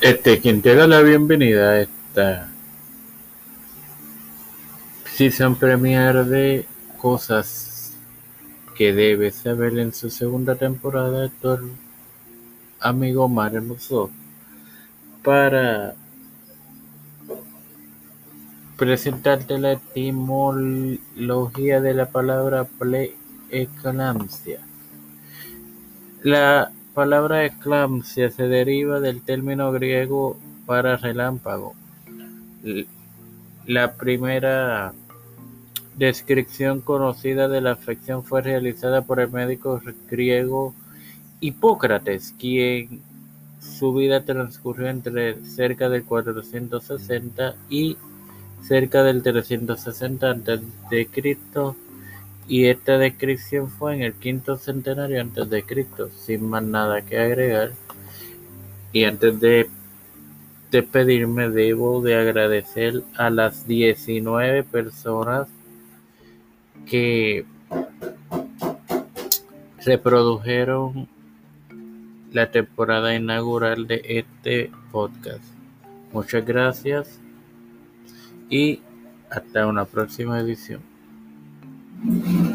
Este, quien te da la bienvenida a esta season premiere de cosas que debes saber en su segunda temporada, tu amigo Mar Hermoso, para presentarte la etimología de la palabra preeclampsia. La palabra eclampsia se deriva del término griego para relámpago. La primera descripción conocida de la afección fue realizada por el médico griego Hipócrates, quien su vida transcurrió entre cerca del 460 y cerca del 360 a.C. y esta descripción fue en el quinto centenario antes de Cristo, sin más nada que agregar. Y antes de despedirme debo de agradecer a las 19 personas que reprodujeron la temporada inaugural de este podcast. Muchas gracias y hasta una próxima edición. Thank you.